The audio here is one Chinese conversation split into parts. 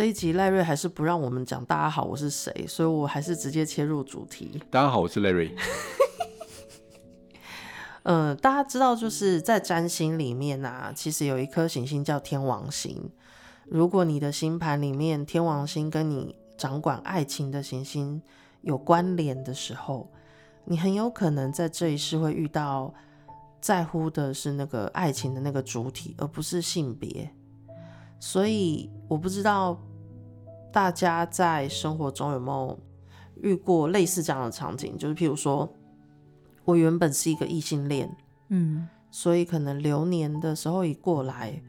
这一集赖瑞还是不让我们讲大家好，我是谁，所以我还是直接切入主题。大家好，我是赖瑞。嗯、呃，大家知道就是在占星里面啊，其实有一颗行星叫天王星。如果你的星盘里面天王星跟你掌管爱情的行星有关联的时候，你很有可能在这一世会遇到在乎的是那个爱情的那个主体，而不是性别。所以我不知道大家在生活中有没有遇过类似这样的场景，就是譬如说。我原本是一个异性恋，嗯，所以可能流年的时候一过来，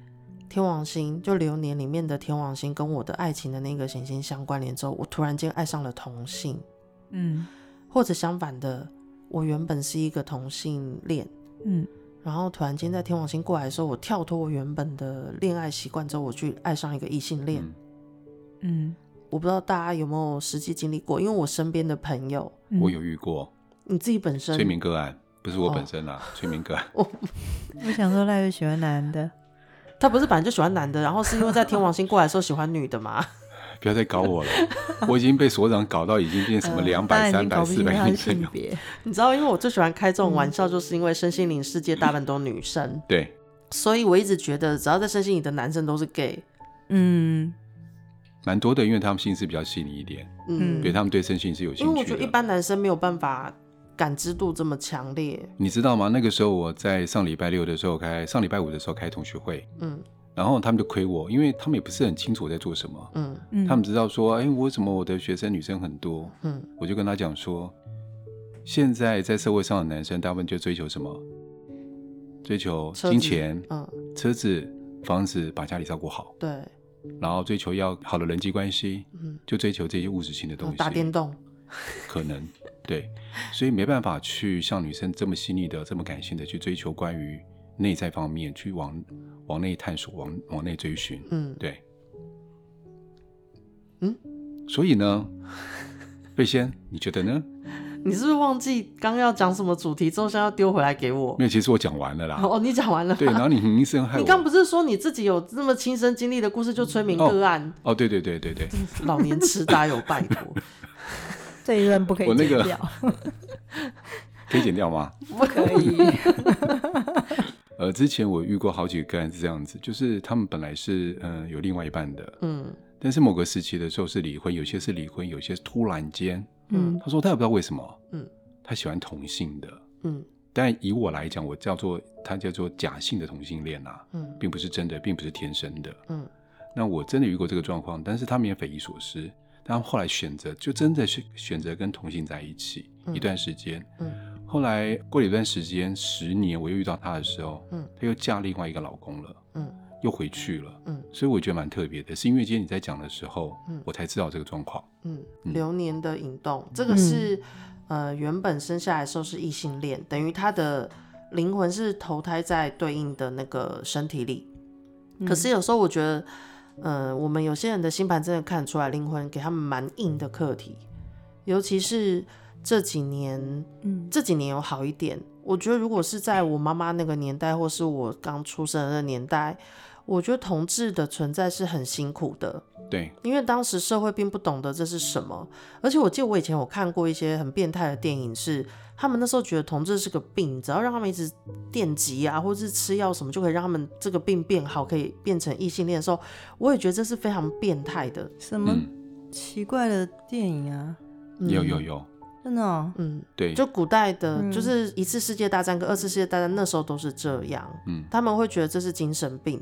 天王星就流年里面的天王星跟我的爱情的那个行星相关联之后，我突然间爱上了同性，嗯，或者相反的，我原本是一个同性恋，嗯，然后突然间在天王星过来的时候，我跳脱我原本的恋爱习惯之后，我去爱上一个异性恋，嗯，我不知道大家有没有实际经历过，因为我身边的朋友，我有遇过。你自己本身催眠个案不是我本身啊，催眠个案。我我想说，赖瑞喜欢男的，他不是本来就喜欢男的，然后是因为在天王星过来的时候喜欢女的嘛？不要再搞我了，我已经被所长搞到已经变什么两百、三百、四百女生。你知道，因为我最喜欢开这种玩笑，就是因为身心灵世界大部分都女生，对，所以我一直觉得只要在身心里的男生都是 gay。嗯，蛮多的，因为他们心思比较细腻一点，嗯，对他们对身心是有兴趣的。因为我觉得一般男生没有办法。感知度这么强烈，你知道吗？那个时候我在上礼拜六的时候开，上礼拜五的时候开同学会，嗯，然后他们就亏我，因为他们也不是很清楚我在做什么，嗯。嗯，他们知道说，哎，为什么我的学生女生很多，嗯，我就跟他讲说，现在在社会上的男生大部分就追求什么？追求金钱，嗯，车子、房子，把家里照顾好，对，然后追求要好的人际关系，嗯，就追求这些物质性的东西，打电动，可能。对，所以没办法去像女生这么细腻的、这么感性的去追求关于内在方面，去往往内探索、往往内追寻。嗯，对，嗯，所以呢，贝仙，你觉得呢？你是不是忘记刚刚要讲什么主题之后，现在要丢回来给我？没有，其实我讲完了啦。哦，你讲完了。对，然后你一声害我。你刚不是说你自己有这么亲身经历的故事，就催眠个案？哦，对对对对对，老年痴呆有拜托。这一段不可以剪掉，那个、可以剪掉吗？不可以。呃，之前我遇过好几个个案是这样子，就是他们本来是嗯、呃、有另外一半的，嗯，但是某个时期的时候是离婚，有些是离婚，有些是突然间，嗯，他说他也不知道为什么，嗯，他喜欢同性的，嗯，但以我来讲，我叫做他叫做假性的同性恋啊，嗯，并不是真的，并不是天生的，嗯，那我真的遇过这个状况，但是他们也匪夷所思。但后来选择就真的是选择跟同性在一起、嗯、一段时间。嗯，后来过了一段时间，十年，我又遇到他的时候，嗯，他又嫁另外一个老公了，嗯，又回去了，嗯，所以我觉得蛮特别的，是因为今天你在讲的时候，嗯，我才知道这个状况。嗯，流年的引动，这个是、嗯、呃原本生下来的时候是异性恋，等于他的灵魂是投胎在对应的那个身体里。嗯、可是有时候我觉得。呃，我们有些人的星盘真的看出来，灵魂给他们蛮硬的课题，尤其是这几年，嗯，这几年有好一点。我觉得如果是在我妈妈那个年代，或是我刚出生的年代，我觉得同志的存在是很辛苦的。对，因为当时社会并不懂得这是什么，而且我记得我以前有看过一些很变态的电影是。他们那时候觉得同志是个病，只要让他们一直电击啊，或者是吃药什么，就可以让他们这个病变好，可以变成异性恋的时候，我也觉得这是非常变态的。什么奇怪的电影啊？嗯、有有有，真的、哦，嗯，对，就古代的，就是一次世界大战跟二次世界大战那时候都是这样，嗯，他们会觉得这是精神病，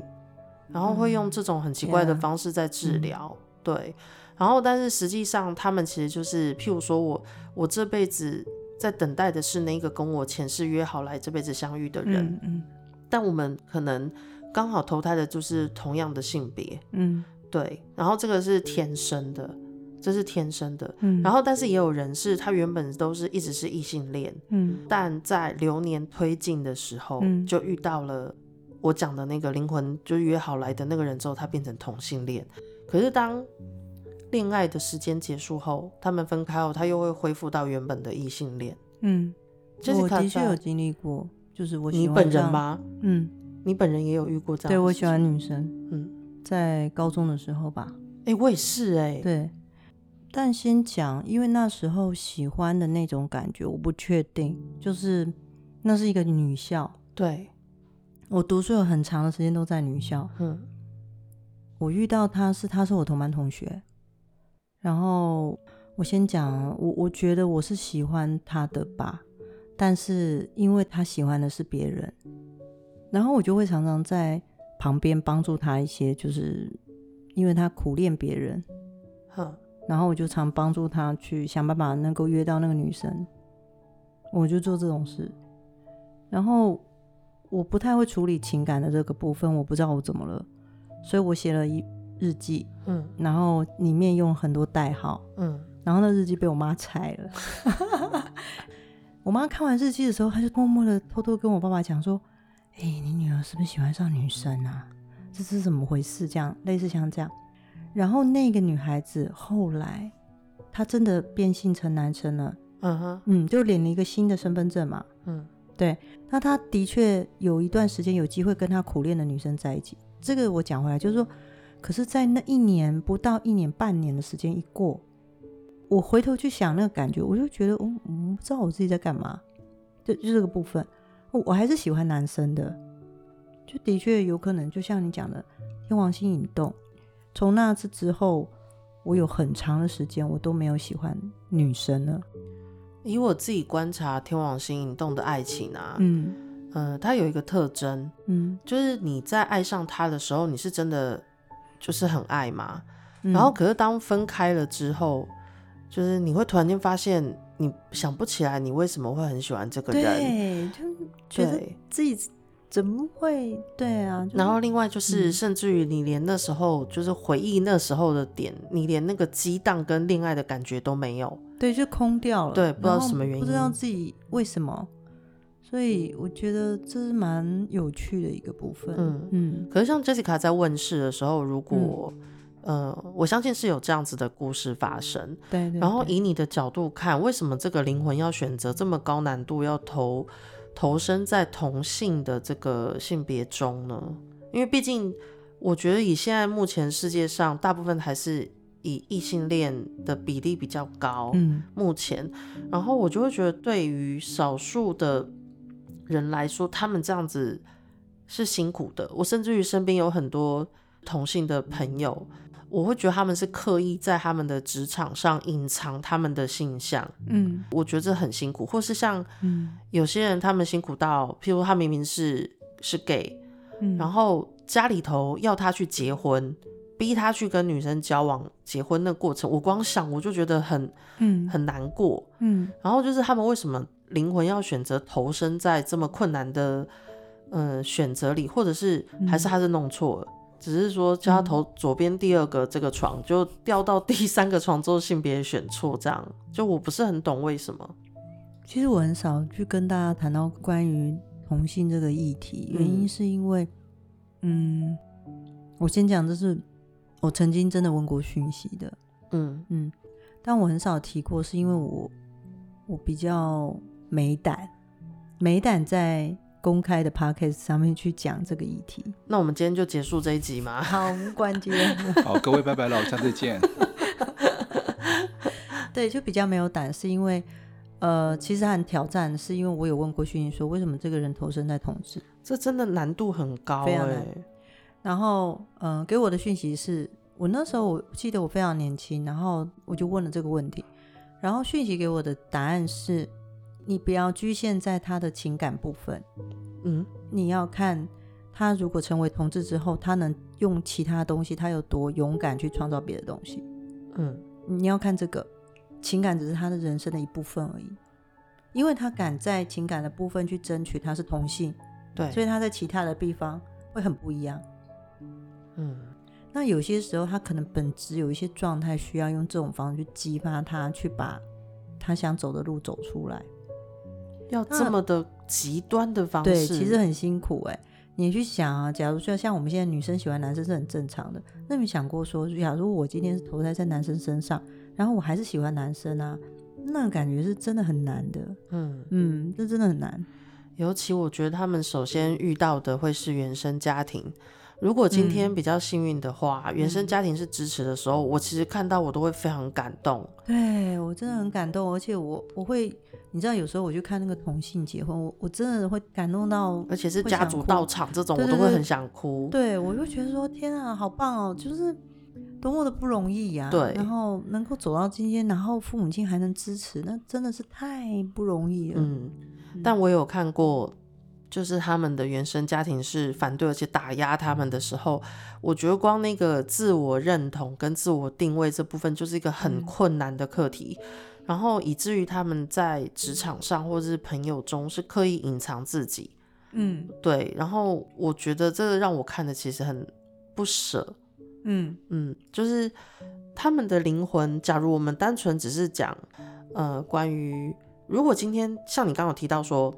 然后会用这种很奇怪的方式在治疗，嗯、对，然后但是实际上他们其实就是，譬如说我我这辈子。在等待的是那个跟我前世约好来这辈子相遇的人，嗯嗯、但我们可能刚好投胎的就是同样的性别，嗯，对，然后这个是天生的，这是天生的，嗯，然后但是也有人是他原本都是一直是异性恋，嗯，但在流年推进的时候，嗯，就遇到了我讲的那个灵魂就约好来的那个人之后，他变成同性恋，可是当恋爱的时间结束后，他们分开后，他又会恢复到原本的异性恋。嗯，我的确有经历过，就是我喜欢你本人吗？嗯，你本人也有遇过这样？对，我喜欢女生。嗯，在高中的时候吧。哎、哎、欸，我也是哎、欸。对，但先讲，因为那时候喜欢的那种感觉，我不确定，就是那是一个女校。对，我读书有很长的时间都在女校。嗯，我遇到他是，他是我同班同学。然后我先讲，我我觉得我是喜欢他的吧，但是因为他喜欢的是别人，然后我就会常常在旁边帮助他一些，就是因为他苦练别人，哼，然后我就常帮助他去想办法能够约到那个女生，我就做这种事，然后我不太会处理情感的这个部分，我不知道我怎么了，所以我写了一。日记，嗯，然后里面用很多代号，嗯，然后那日记被我妈拆了。我妈看完日记的时候，她就默默的偷偷跟我爸爸讲说：“哎、欸，你女儿是不是喜欢上女生啊？这是怎么回事？这样类似像这样。”然后那个女孩子后来她真的变性成男生了，嗯哼，嗯，就领了一个新的身份证嘛，嗯，对。那他的确有一段时间有机会跟他苦恋的女生在一起。这个我讲回来就是说。可是，在那一年不到一年半年的时间一过，我回头去想那个感觉，我就觉得，哦，我不知道我自己在干嘛，就就这个部分，我还是喜欢男生的，就的确有可能，就像你讲的，天王星引动，从那次之后，我有很长的时间我都没有喜欢女生了。以我自己观察天王星引动的爱情啊，嗯，呃，它有一个特征，嗯，就是你在爱上他的时候，你是真的。就是很爱嘛，然后可是当分开了之后，嗯、就是你会突然间发现，你想不起来你为什么会很喜欢这个人，对，就觉得自己怎么会对啊？然后另外就是，甚至于你连那时候就是回忆那时候的点，嗯、你连那个激荡跟恋爱的感觉都没有，对，就空掉了，对，不知道什么原因，不知道自己为什么。所以我觉得这是蛮有趣的一个部分。嗯嗯。可是像 Jessica 在问世的时候，如果、嗯、呃，我相信是有这样子的故事发生。对，对，对。然后以你的角度看，为什么这个灵魂要选择这么高难度，要投投身在同性的这个性别中呢？因为毕竟，我觉得以现在目前世界上大部分还是以异性恋的比例比较高。嗯。目前，然后我就会觉得，对于少数的。人来说，他们这样子是辛苦的。我甚至于身边有很多同性的朋友，我会觉得他们是刻意在他们的职场上隐藏他们的性向。嗯，我觉得这很辛苦。或是像有些人，他们辛苦到，譬如他明明是是 gay，嗯，然后家里头要他去结婚，逼他去跟女生交往、结婚的过程，我光想我就觉得很嗯很难过。嗯，然后就是他们为什么？灵魂要选择投身在这么困难的嗯选择里，或者是还是他是弄错了，嗯、只是说叫他投左边第二个这个床，嗯、就掉到第三个床之后性别选错，这样就我不是很懂为什么。其实我很少去跟大家谈到关于同性这个议题，原因是因为嗯，嗯，我先讲，这是我曾经真的问过讯息的，嗯嗯，但我很少提过，是因为我我比较。没胆，没胆在公开的 podcast 上面去讲这个议题。那我们今天就结束这一集吗？好，关机。好，各位拜拜了，下次见。对，就比较没有胆，是因为呃，其实很挑战，是因为我有问过讯息说，为什么这个人投身在同志？这真的难度很高，非常难。然后，嗯、呃，给我的讯息是我那时候我记得我非常年轻，然后我就问了这个问题，然后讯息给我的答案是。你不要局限在他的情感部分，嗯，你要看他如果成为同志之后，他能用其他东西，他有多勇敢去创造别的东西，嗯，你要看这个情感只是他的人生的一部分而已，因为他敢在情感的部分去争取他是同性，对，所以他在其他的地方会很不一样，嗯，那有些时候他可能本质有一些状态需要用这种方式去激发他，去把他想走的路走出来。要这么的极端的方式，对，其实很辛苦哎。你去想啊，假如说像我们现在女生喜欢男生是很正常的，那你想过说，假如我今天是投胎在男生身上，然后我还是喜欢男生啊，那个感觉是真的很难的。嗯嗯，这真的很难。尤其我觉得他们首先遇到的会是原生家庭如果今天比较幸运的话，嗯、原生家庭是支持的时候，我其实看到我都会非常感动。对，我真的很感动，而且我我会，你知道，有时候我去看那个同性结婚，我我真的会感动到，而且是家族到场这种，我都会很想哭。对，我就觉得说，天啊，好棒哦，就是多么的不容易呀、啊。对，然后能够走到今天，然后父母亲还能支持，那真的是太不容易了。嗯，但我有看过。就是他们的原生家庭是反对而且打压他们的时候，我觉得光那个自我认同跟自我定位这部分就是一个很困难的课题，嗯、然后以至于他们在职场上或者是朋友中是刻意隐藏自己，嗯，对，然后我觉得这个让我看的其实很不舍，嗯。嗯，就是他们的灵魂，假如我们单纯只是讲，呃，关于如果今天像你刚刚有提到说。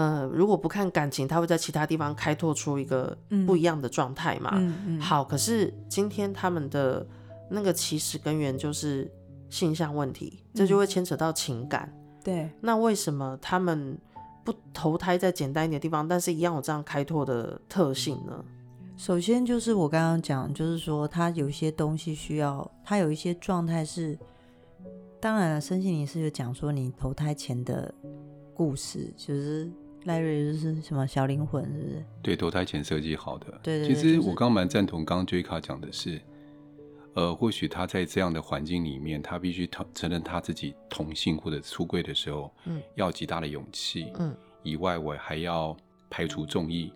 呃，如果不看感情，他会在其他地方开拓出一个不一样的状态嘛？好，可是今天他们的那个起始根源就是性向问题，这就会牵扯到情感。嗯、对，那为什么他们不投胎在简单一点的地方，但是一样有这样开拓的特性呢？首先就是我刚刚讲，就是说他有一些东西需要，他有一些状态是，当然了，身心灵是有讲说你投胎前的故事，就是。赖瑞就是什么小灵魂，是不是？对，投胎前设计好的。对，对对。其实我刚蛮赞同刚刚 J 卡讲的是，呃，或许他在这样的环境里面，他必须承承认他自己同性或者出柜的时候，嗯，要极大的勇气，嗯，以外我还要排除众议，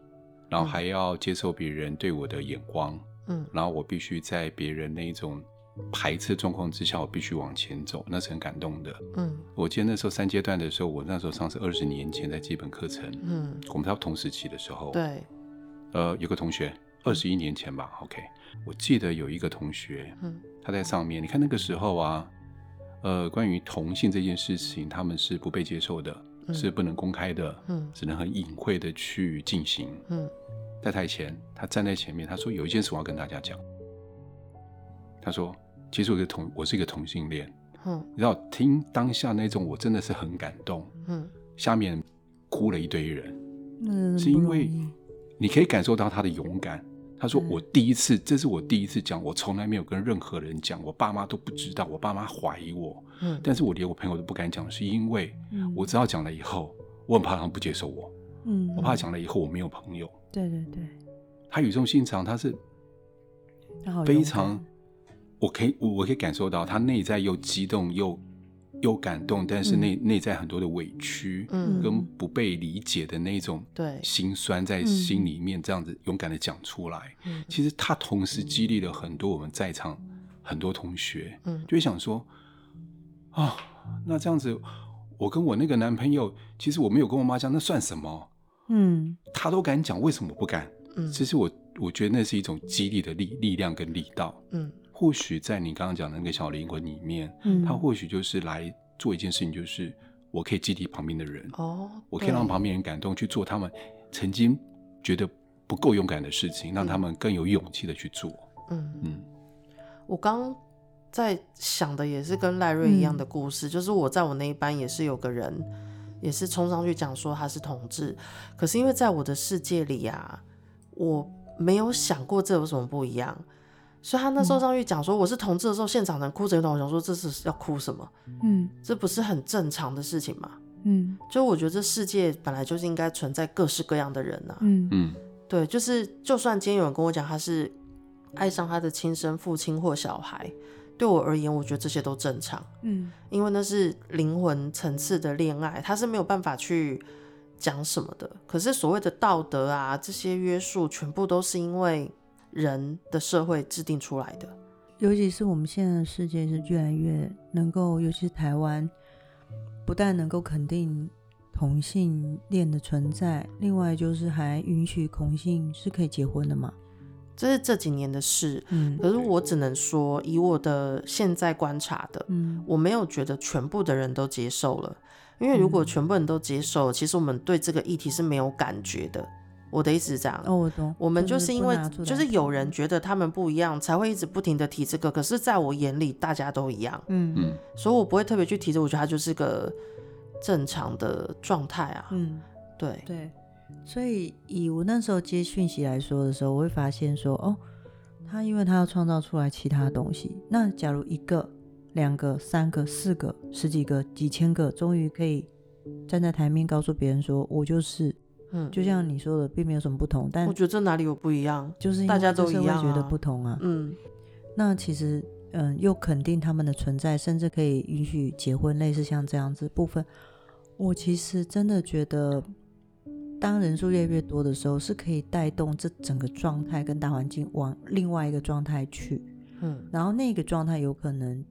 然后还要接受别人对我的眼光，嗯，然后我必须在别人那一种。排斥状况之下，我必须往前走，那是很感动的。嗯，我记得那时候三阶段的时候，我那时候上是二十年前在基本课程。嗯，我们在同时期的时候，对，呃，有个同学二十一年前吧。OK，我记得有一个同学，嗯，他在上面，你看那个时候啊，呃，关于同性这件事情，他们是不被接受的，嗯、是不能公开的，嗯，只能很隐晦的去进行。嗯，在台前，他站在前面，他说有一件事我要跟大家讲，他说。其实我是同，我是一个同性恋。嗯，你知道，听当下那种，我真的是很感动。嗯，下面哭了一堆人。嗯，是因为你可以感受到他的勇敢。他说：“我第一次，这是我第一次讲，我从来没有跟任何人讲，我爸妈都不知道，我爸妈怀疑我。嗯，但是我连我朋友都不敢讲，是因为我知道讲了以后，我很怕他们不接受我。嗯，我怕讲了以后我没有朋友。对对对，他语重心长，他是非常。”我可以，我可以感受到他内在又激动又又感动，但是内内、嗯、在很多的委屈，嗯，跟不被理解的那种对心酸在心里面，这样子勇敢的讲出来。嗯，其实他同时激励了很多我们在场很多同学，嗯，就会想说，啊、哦，那这样子，我跟我那个男朋友，其实我没有跟我妈讲，那算什么？嗯，他都敢讲，为什么我不敢？嗯，其实我我觉得那是一种激励的力力量跟力道，嗯。或许在你刚刚讲的那个小灵魂里面，嗯，他或许就是来做一件事情，就是我可以激励旁边的人，哦，我可以让旁边人感动，去做他们曾经觉得不够勇敢的事情，让他们更有勇气的去做。嗯嗯，我刚在想的也是跟赖瑞一样的故事，嗯，就是我在我那一班也是有个人，也是冲上去讲说他是同志，可是因为在我的世界里啊，我没有想过这有什么不一样。所以他那时候上去讲说我是同志的时候，嗯、现场人哭成一团。我想说这是要哭什么？嗯，这不是很正常的事情吗？嗯，就我觉得这世界本来就是应该存在各式各样的人呐、啊。嗯嗯，对，就是就算今天有人跟我讲他是爱上他的亲生父亲或小孩，对我而言，我觉得这些都正常。嗯，因为那是灵魂层次的恋爱，他是没有办法去讲什么的。可是所谓的道德啊，这些约束，全部都是因为。人的社会制定出来的，尤其是我们现在的世界是越来越能够，尤其是台湾，不但能够肯定同性恋的存在，另外就是还允许同性是可以结婚的嘛。这是这几年的事，嗯，可是我只能说，以我的现在观察的，嗯，我没有觉得全部的人都接受了，因为如果全部人都接受，其实我们对这个议题是没有感觉的。我的意思是这样，哦，我懂。我们就是因为就是有人觉得他们不一样，才会一直不停的提这个。可是，在我眼里，大家都一样，嗯嗯，所以我不会特别去提这。我觉得它就是个正常的状态啊，嗯，对对。所以以我那时候接讯息来说的时候，我会发现说，哦，他因为他要创造出来其他东西。那假如一个、两个、三个、四个、十几个、几千个，终于可以站在台面告诉别人说，我就是，嗯，就像你说的，并没有什么不同。但我觉得这哪里有不一样？就是大家都一样啊，觉得不同啊。嗯，那其实，嗯，又肯定他们的存在，甚至可以允许结婚，类似像这样子部分。我其实真的觉得。当人数越来越多的时候，是可以带动这整个状态跟大环境往另外一个状态去，嗯，然后那个状态有可能，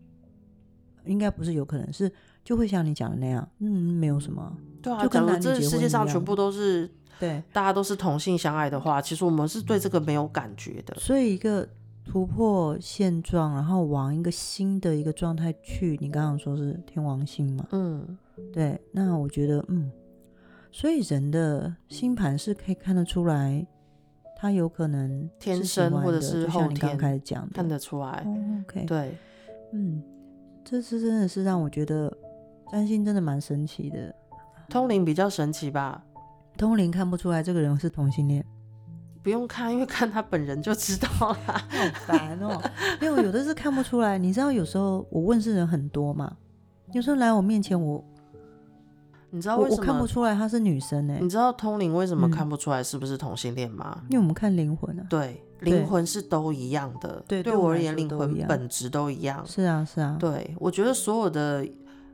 应该不是有可能是就会像你讲的那样，嗯，没有什么，对啊，就可能这世界上全部都是对，大家都是同性相爱的话，其实我们是对这个没有感觉的。所以一个突破现状，然后往一个新的一个状态去，你刚刚说是天王星嘛，嗯，对，那我觉得，嗯。所以人的星盘是可以看得出来，他有可能天生或者是后天，就像你刚开始讲的，看得出来。Oh, OK，对，嗯，这次真的是让我觉得占星真的蛮神奇的。通灵比较神奇吧？通灵看不出来这个人是同性恋，不用看，因为看他本人就知道了。好烦哦，没有，有的是看不出来。你知道，有时候我问事人很多嘛，有时候来我面前我。你知道为什么我，看不出来她是女生呢？你知道通灵为什么看不出来是不是同性恋吗？嗯，因为我们看灵魂啊。对，灵魂是都一样的。对，对我而言，灵魂本质都一样。是啊，是啊。对，我觉得所有的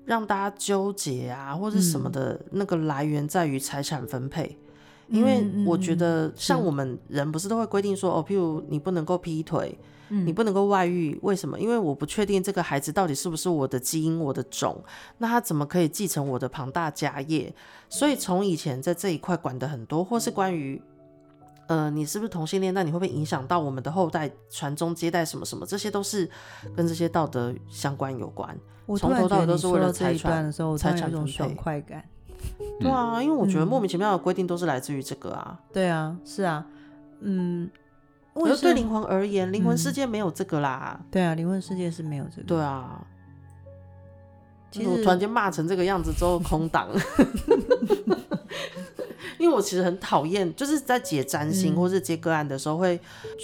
让大家纠结啊，或者什么的那个来源在于财产分配，嗯，因为我觉得像我们人不是都会规定说，哦，譬如你不能够劈腿。你不能够外遇，为什么？因为我不确定这个孩子到底是不是我的基因、我的种，那他怎么可以继承我的庞大家业？所以从以前在这一块管的很多，或是关于，呃，你是不是同性恋？那你会不会影响到我们的后代传宗接代什么什么？这些都是跟这些道德相关有关。从头到尾都是为了财产的时候，财产这种爽快感。对啊，因为我觉得莫名其妙的规定都是来自于这个啊。对啊，是啊，嗯。可是对灵魂而言，灵魂世界没有这个啦。嗯、对啊，灵魂世界是没有这个。对啊。其实我突然间骂成这个样子之后，空档。因为我其实很讨厌，就是在解占星或是接个案的时候，会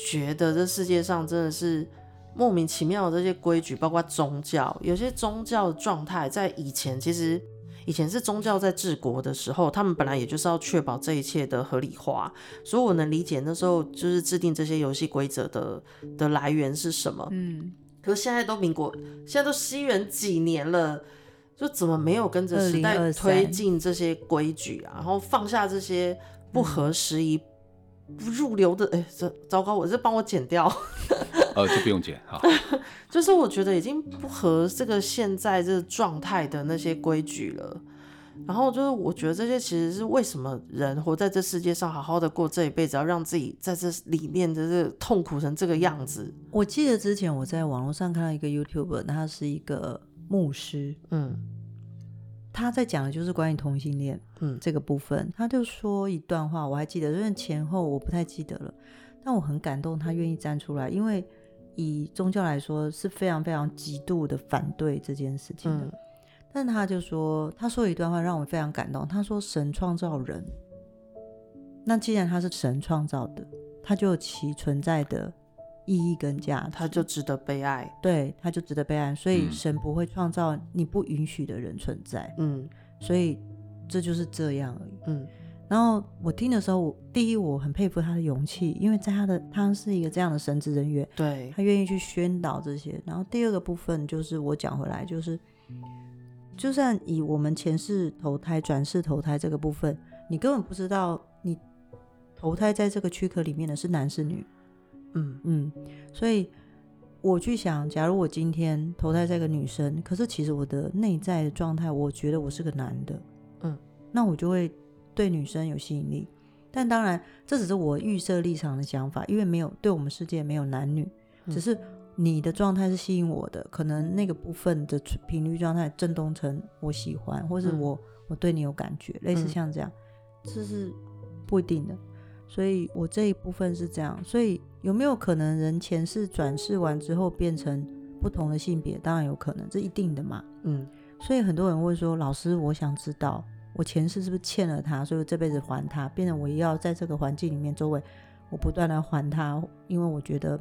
觉得这世界上真的是莫名其妙的这些规矩，包括宗教，有些宗教的状态在以前其实。以前是宗教在治国的时候，他们本来也就是要确保这一切的合理化，所以我能理解那时候就是制定这些游戏规则的的来源是什么。嗯，可是现在都民国，现在都西元几年了，就怎么没有跟着时代推进这些规矩啊？然后放下这些不合时宜、不入流的，哎、欸，这糟糕，我这帮我剪掉。呃，就不用剪哈。就是我觉得已经不合这个现在这个状态的那些规矩了。然后就是我觉得这些其实是为什么人活在这世界上，好好的过这一辈子，要让自己在这里面的这痛苦成这个样子。我记得之前我在网络上看到一个 YouTuber，他是一个牧师，嗯，他在讲的就是关于同性恋，嗯，这个部分，他就说一段话，我还记得，因为前后我不太记得了，但我很感动，他愿意站出来，因为。以宗教来说是非常非常极度的反对这件事情的，嗯、但他就说，他说一段话让我非常感动。他说：“神创造人，那既然他是神创造的，他就有其存在的意义跟价值，他就值得被爱。对，他就值得被爱。所以神不会创造你不允许的人存在。嗯，所以这就是这样而已。嗯。”然后我听的时候，我第一我很佩服他的勇气，因为在他的他是一个这样的神职人员，对，他愿意去宣导这些。然后第二个部分就是我讲回来，就是就算以我们前世投胎、转世投胎这个部分，你根本不知道你投胎在这个躯壳里面的是男是女，嗯嗯，所以我去想，假如我今天投胎在一个女生，可是其实我的内在的状态，我觉得我是个男的，嗯，那我就会。对女生有吸引力，但当然这只是我预设立场的想法，因为没有对我们世界没有男女，只是你的状态是吸引我的，可能那个部分的频率状态震动成我喜欢，或是我、嗯、我对你有感觉，类似像这样，这是不一定的。所以我这一部分是这样，所以有没有可能人前世转世完之后变成不同的性别？当然有可能，这一定的嘛。嗯，所以很多人会说，老师，我想知道。我前世是不是欠了他，所以我这辈子还他，变成我要在这个环境里面周围，我不断的还他，因为我觉得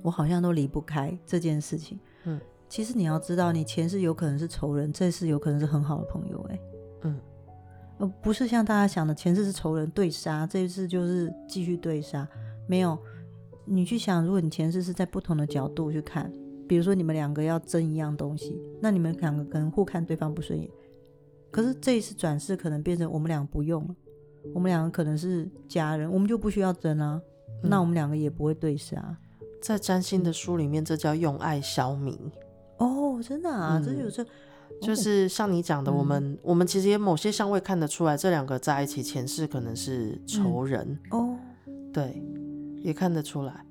我好像都离不开这件事情。嗯，其实你要知道，你前世有可能是仇人，这世有可能是很好的朋友，欸，嗯，而不是像大家想的前世是仇人对杀，这一次就是继续对杀，没有。你去想，如果你前世是在不同的角度去看，比如说你们两个要争一样东西，那你们两个可能互看对方不顺眼。可是这一次转世可能变成我们俩不用了，我们两个可能是家人，我们就不需要争啊。嗯、那我们两个也不会对杀。在占星的书里面，这叫用爱消弭。哦，真的啊，嗯、这有这，就是像你讲的，我们、嗯、我们其实也某些相位看得出来，这两个在一起前世可能是仇人、嗯、哦。对，也看得出来。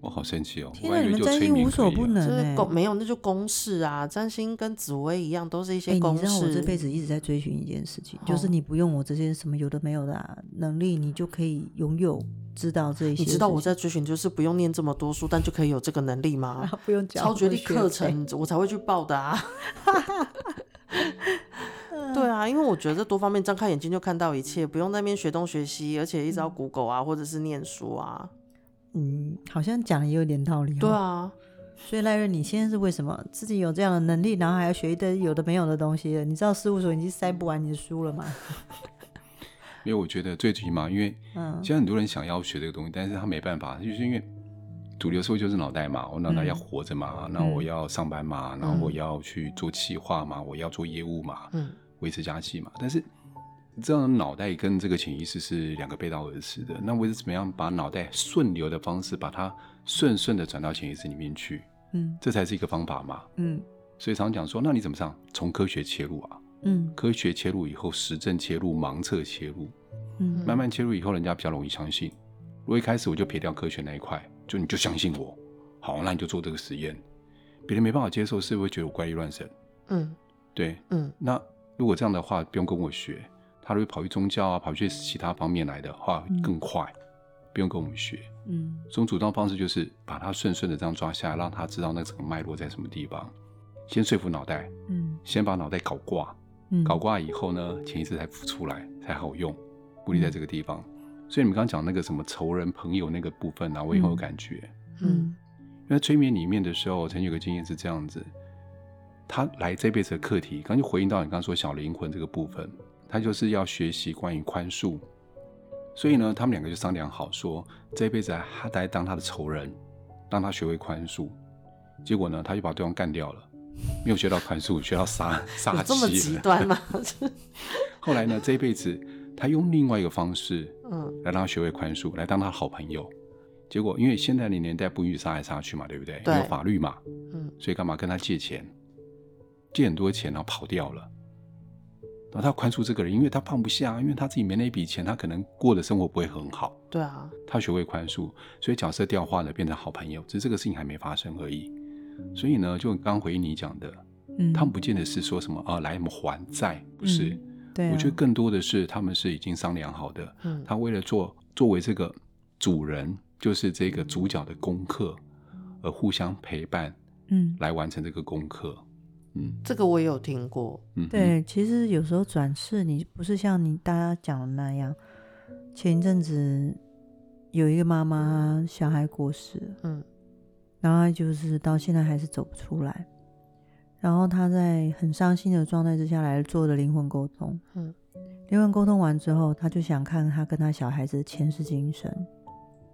我好生气哦！天哪，你们占星无所不能这公！没有，那就公式啊！占星跟紫薇一样，都是一些公式。欸、你知道我这辈子一直在追寻一件事情，哦、就是你不用我这些什么有的没有的、啊、能力，你就可以拥有知道这些。你知道我在追寻，就是不用念这么多书，但就可以有这个能力吗？啊、不用教超绝力课程，我才会去报的啊！对啊，因为我觉得多方面张开眼睛就看到一切，不用在那边学东学西，而且一直要 Google 啊，或者是念书啊。嗯，好像讲的也有点道理。对啊，所以赖瑞，你现在是为什么自己有这样的能力，然后还要学一堆有的没有的东西？你知道事务所已经塞不完你的书了吗？因为我觉得最起码，因为嗯，现在很多人想要学这个东西，但是他没办法，就是因为主流社会就是脑袋嘛，我脑袋要活着嘛，那、嗯、我要上班嘛，嗯、然后我要去做企划嘛，我要做业务嘛，嗯，维持家计嘛，但是。这样脑袋跟这个潜意识是两个背道而驰的。那我是怎么样把脑袋顺流的方式，把它顺顺的转到潜意识里面去？嗯，这才是一个方法嘛。嗯，所以常讲说，那你怎么上？从科学切入啊。嗯，科学切入以后，实证切入，盲测切入。嗯，慢慢切入以后，人家比较容易相信。如果一开始我就撇掉科学那一块，就你就相信我，好，那你就做这个实验。别人没办法接受，是不是会觉得我怪力乱神？嗯，对，嗯，那如果这样的话，不用跟我学。他如果跑去宗教啊，跑去其他方面来的话，更快，嗯、不用跟我们学。嗯，这种主动方式就是把他顺顺的这样抓下来，让他知道那整个脉络在什么地方，先说服脑袋，嗯，先把脑袋搞挂，嗯，搞挂以后呢，潜意识才浮出来，才好用，固定在这个地方。嗯、所以你们刚刚讲那个什么仇人朋友那个部分呢、啊，我也很有感觉，嗯，因为催眠里面的时候，曾经有个经验是这样子，他来这辈子的课题，刚就回应到你刚刚说小灵魂这个部分。他就是要学习关于宽恕，所以呢，他们两个就商量好说，这一辈子他来当他的仇人，让他学会宽恕。结果呢，他就把对方干掉了，没有学到宽恕，学到杀 杀气。这么极端吗？后来呢，这一辈子他用另外一个方式，嗯，来让他学会宽恕，来当他的好朋友。结果因为现在的年代不允许杀来杀去嘛，对不对？对。有法律嘛，嗯，所以干嘛跟他借钱？借很多钱，然后跑掉了。然后他宽恕这个人，因为他放不下，因为他自己没那笔钱，他可能过的生活不会很好。对啊，他学会宽恕，所以角色调换了，变成好朋友。只是这个事情还没发生而已。所以呢，就刚回应你讲的，嗯，他们不见得是说什么啊，来我们还债，不是。嗯对啊，我觉得更多的是他们是已经商量好的。嗯，他为了做作为这个主人，就是这个主角的功课，而互相陪伴，嗯，来完成这个功课。嗯，这个我也有听过。嗯，对，其实有时候转世，你不是像你大家讲的那样。前一阵子有一个妈妈小孩过世，嗯，然后就是到现在还是走不出来，然后他在很伤心的状态之下来做的灵魂沟通，嗯，灵魂沟通完之后，他就想看他跟他小孩子的前世今生。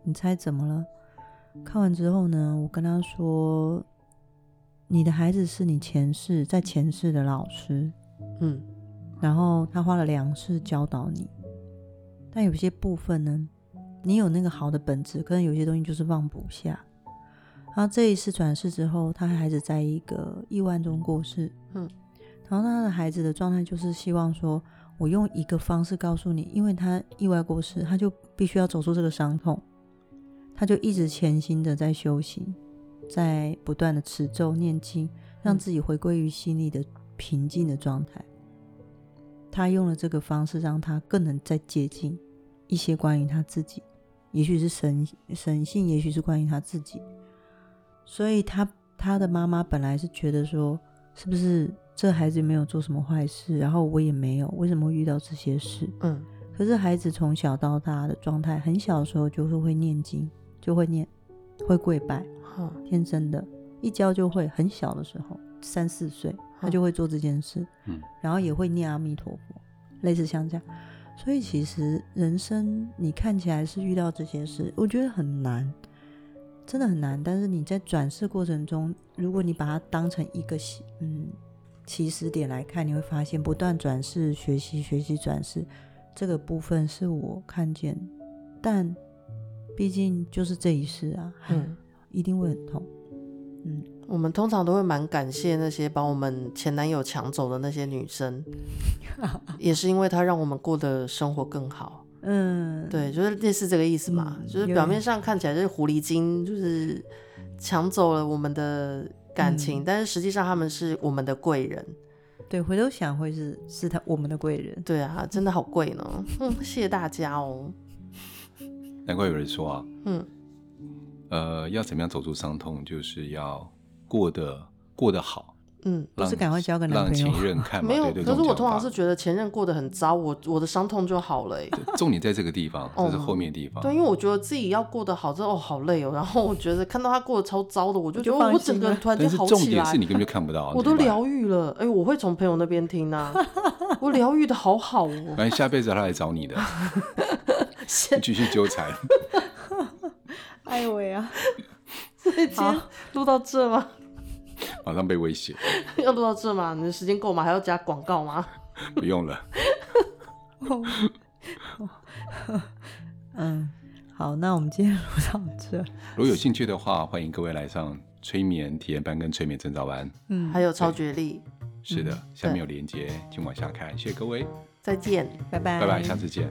你猜怎么了？看完之后呢，我跟他说。你的孩子是你前世在前世的老师，嗯，然后他花了两世教导你，但有些部分呢，你有那个好的本质，可能有些东西就是放不下。然后这一次转世之后，他孩子在一个意外中过世，嗯，然后他的孩子的状态就是希望说，我用一个方式告诉你，因为他意外过世，他就必须要走出这个伤痛，他就一直潜心的在修行。在不断的持咒念经，让自己回归于心里的平静的状态。他用了这个方式，让他更能再接近一些关于他自己，也许是神神性，也许是关于他自己。所以他，他他的妈妈本来是觉得说，是不是这孩子没有做什么坏事，然后我也没有，为什么会遇到这些事？嗯，可是孩子从小到大的状态，很小的时候就是会念经，就会念，会跪拜，嗯，天生的，一教就会，很小的时候，三四岁他就会做这件事，嗯，然后也会念阿弥陀佛，类似像这样。所以其实人生你看起来是遇到这些事，我觉得很难。真的很难，但是你在转世过程中，如果你把它当成一个嗯起始点来看，你会发现不断转世学习学习转世这个部分是我看见，但毕竟就是这一世啊，嗯，一定会很痛。嗯，我们通常都会蛮感谢那些把我们前男友抢走的那些女生，也是因为她让我们过得生活更好。嗯，对，就是类似这个意思嘛，嗯、就是表面上看起来就是狐狸精，就是抢走了我们的感情，嗯、但是实际上他们是我们的贵人。对，回头想会是是他我们的贵人。对啊，真的好贵呢。嗯，谢谢大家哦。难怪有人说啊，嗯，呃，要怎么样走出伤痛，就是要过得过得好。嗯，不是赶快交个男朋友，让前任看没有。对对，可是我通常是觉得前任过得很糟，我我的伤痛就好了。重点在这个地方，这是后面的地方。对，因为我觉得自己要过得好，之后好累哦。然后我觉得看到他过得超糟的，我就觉得我整个人突然间好起来。重点是你根本就看不到，我都疗愈了。哎，我会从朋友那边听啊，我疗愈的好好哦。反正下辈子他来找你的，继续纠缠。哎呦喂啊，今天录到这吗？马上被威胁，要录到这吗？你的时间够吗？还要加广告吗？不用了。嗯，好，那我们今天录到这。如果有兴趣的话，欢迎各位来上催眠体验班跟催眠证照班。嗯，还有超觉力。是的，下面有连接，请往下看。谢谢各位，再见，拜拜，拜拜，下次见。